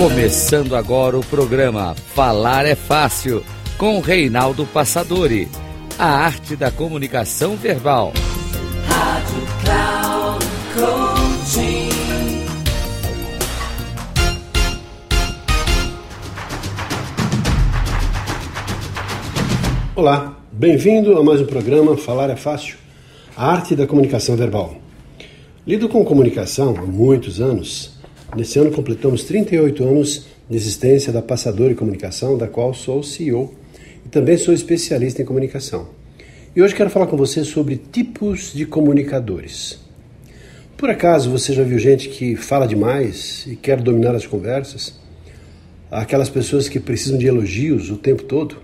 Começando agora o programa Falar é Fácil, com Reinaldo Passadori. A arte da comunicação verbal. Rádio Cloud Coaching. Olá, bem-vindo a mais um programa Falar é Fácil, a arte da comunicação verbal. Lido com comunicação há muitos anos Nesse ano completamos 38 anos de existência da Passador e Comunicação, da qual sou CEO e também sou especialista em comunicação. E hoje quero falar com você sobre tipos de comunicadores. Por acaso você já viu gente que fala demais e quer dominar as conversas? Há aquelas pessoas que precisam de elogios o tempo todo?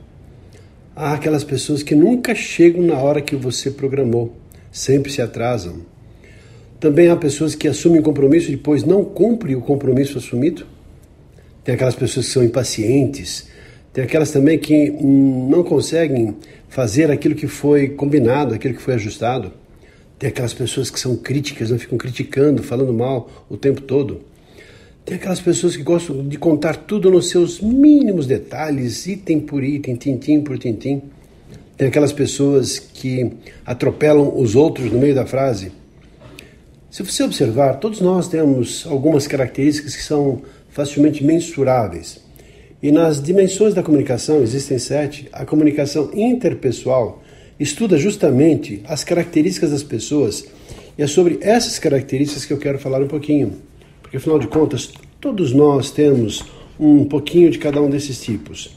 Há aquelas pessoas que nunca chegam na hora que você programou, sempre se atrasam, também há pessoas que assumem compromisso e depois não cumprem o compromisso assumido. Tem aquelas pessoas que são impacientes. Tem aquelas também que não conseguem fazer aquilo que foi combinado, aquilo que foi ajustado. Tem aquelas pessoas que são críticas, não ficam criticando, falando mal o tempo todo. Tem aquelas pessoas que gostam de contar tudo nos seus mínimos detalhes, item por item, tintim por tintim. Tem aquelas pessoas que atropelam os outros no meio da frase. Se você observar, todos nós temos algumas características que são facilmente mensuráveis. E nas dimensões da comunicação, existem sete, a comunicação interpessoal estuda justamente as características das pessoas e é sobre essas características que eu quero falar um pouquinho. Porque afinal de contas, todos nós temos um pouquinho de cada um desses tipos.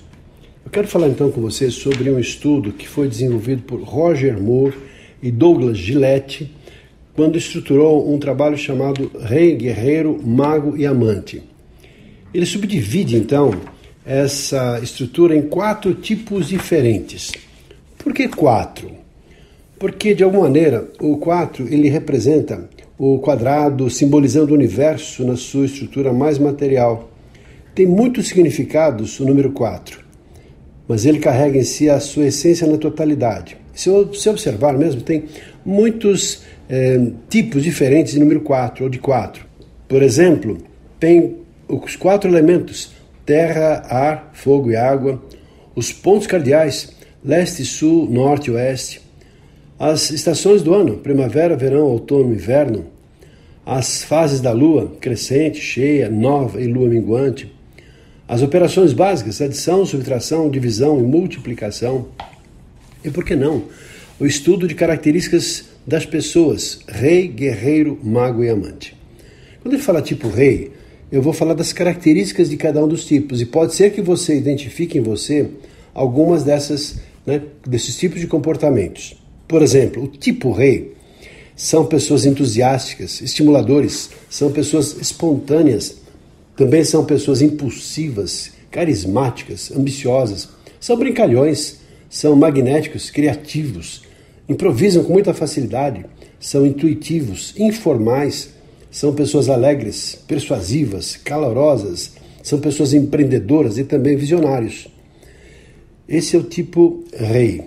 Eu quero falar então com você sobre um estudo que foi desenvolvido por Roger Moore e Douglas Gillette quando estruturou um trabalho chamado Rei, Guerreiro, Mago e Amante. Ele subdivide então essa estrutura em quatro tipos diferentes. Por que quatro? Porque de alguma maneira o quatro ele representa o quadrado simbolizando o universo na sua estrutura mais material. Tem muitos significados o número 4, mas ele carrega em si a sua essência na totalidade. Se você observar mesmo, tem muitos é, tipos diferentes de número 4 ou de 4. Por exemplo, tem os quatro elementos: terra, ar, fogo e água, os pontos cardeais, leste, sul, norte e oeste, as estações do ano, primavera, verão, outono, inverno, as fases da lua, crescente, cheia, nova e lua minguante, as operações básicas, adição, subtração, divisão e multiplicação. E por que não? O estudo de características das pessoas, rei, guerreiro, mago e amante. Quando ele fala tipo rei, eu vou falar das características de cada um dos tipos e pode ser que você identifique em você algumas dessas, né, desses tipos de comportamentos. Por exemplo, o tipo rei são pessoas entusiásticas, estimuladores, são pessoas espontâneas, também são pessoas impulsivas, carismáticas, ambiciosas, são brincalhões, são magnéticos, criativos, improvisam com muita facilidade, são intuitivos, informais, são pessoas alegres, persuasivas, calorosas, são pessoas empreendedoras e também visionários. Esse é o tipo rei.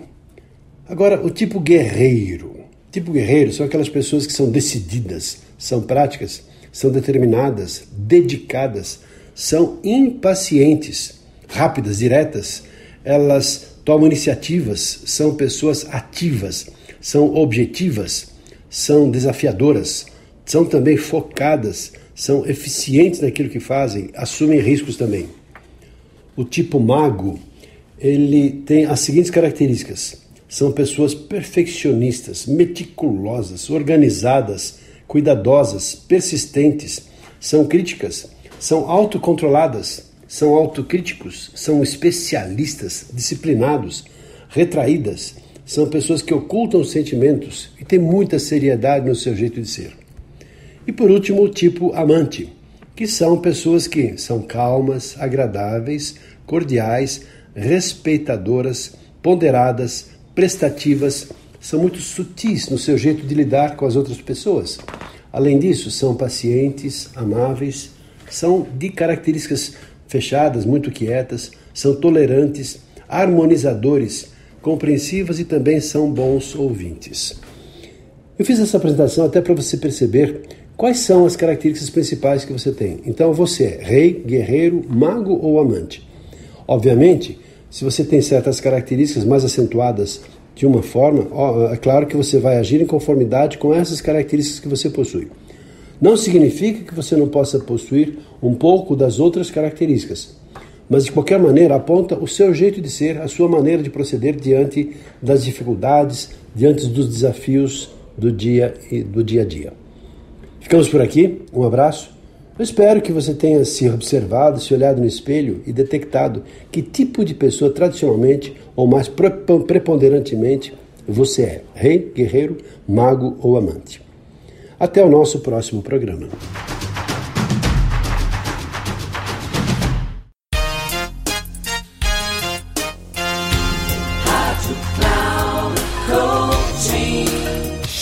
Agora, o tipo guerreiro. O tipo guerreiro são aquelas pessoas que são decididas, são práticas, são determinadas, dedicadas, são impacientes, rápidas, diretas, elas tomam iniciativas, são pessoas ativas, são objetivas, são desafiadoras, são também focadas, são eficientes naquilo que fazem, assumem riscos também. O tipo mago, ele tem as seguintes características: são pessoas perfeccionistas, meticulosas, organizadas, cuidadosas, persistentes, são críticas, são autocontroladas, são autocríticos, são especialistas, disciplinados, retraídas, são pessoas que ocultam os sentimentos e têm muita seriedade no seu jeito de ser. E por último, o tipo amante, que são pessoas que são calmas, agradáveis, cordiais, respeitadoras, ponderadas, prestativas, são muito sutis no seu jeito de lidar com as outras pessoas. Além disso, são pacientes, amáveis, são de características fechadas, muito quietas, são tolerantes, harmonizadores, compreensivas e também são bons ouvintes. Eu fiz essa apresentação até para você perceber quais são as características principais que você tem. Então você é rei, guerreiro, mago ou amante. Obviamente, se você tem certas características mais acentuadas de uma forma, é claro que você vai agir em conformidade com essas características que você possui. Não significa que você não possa possuir um pouco das outras características, mas de qualquer maneira aponta o seu jeito de ser, a sua maneira de proceder diante das dificuldades, diante dos desafios do dia e do dia a dia. Ficamos por aqui, um abraço. Eu espero que você tenha se observado, se olhado no espelho e detectado que tipo de pessoa tradicionalmente ou mais preponderantemente você é: rei, guerreiro, mago ou amante. Até o nosso próximo programa.